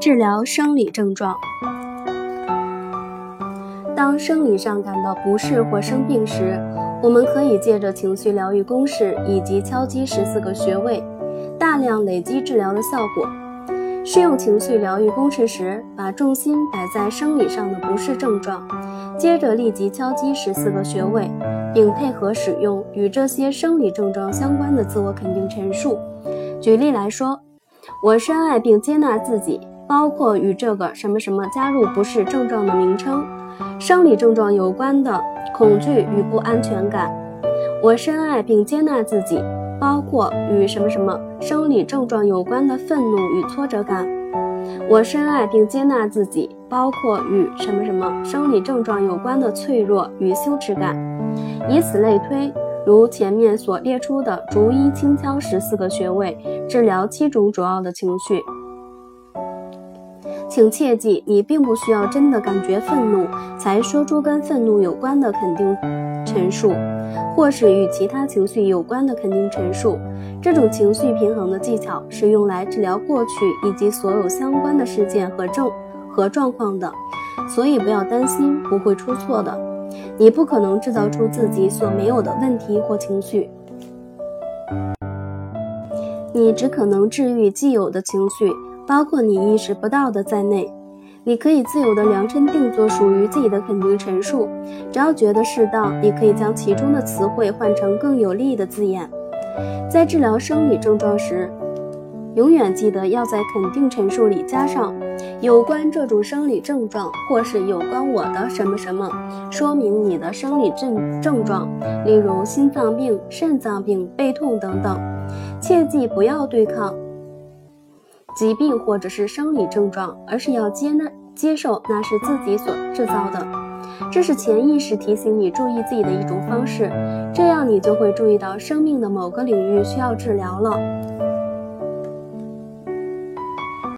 治疗生理症状。当生理上感到不适或生病时，我们可以借着情绪疗愈公式以及敲击十四个穴位，大量累积治疗的效果。适用情绪疗愈公式时，把重心摆在生理上的不适症状，接着立即敲击十四个穴位，并配合使用与这些生理症状相关的自我肯定陈述。举例来说，我深爱并接纳自己，包括与这个什么什么加入不适症状的名称。生理症状有关的恐惧与不安全感，我深爱并接纳自己，包括与什么什么生理症状有关的愤怒与挫折感。我深爱并接纳自己，包括与什么什么生理症状有关的脆弱与羞耻感。以此类推，如前面所列出的，逐一轻敲十四个穴位，治疗七种主要的情绪。请切记，你并不需要真的感觉愤怒才说出跟愤怒有关的肯定陈述，或是与其他情绪有关的肯定陈述。这种情绪平衡的技巧是用来治疗过去以及所有相关的事件和症和状况的，所以不要担心不会出错的。你不可能制造出自己所没有的问题或情绪，你只可能治愈既有的情绪。包括你意识不到的在内，你可以自由地量身定做属于自己的肯定陈述，只要觉得适当，你可以将其中的词汇换成更有利的字眼。在治疗生理症状时，永远记得要在肯定陈述里加上有关这种生理症状，或是有关我的什么什么，说明你的生理症症状，例如心脏病、肾脏病、背痛等等。切记不要对抗。疾病或者是生理症状，而是要接纳、接受那是自己所制造的。这是潜意识提醒你注意自己的一种方式，这样你就会注意到生命的某个领域需要治疗了。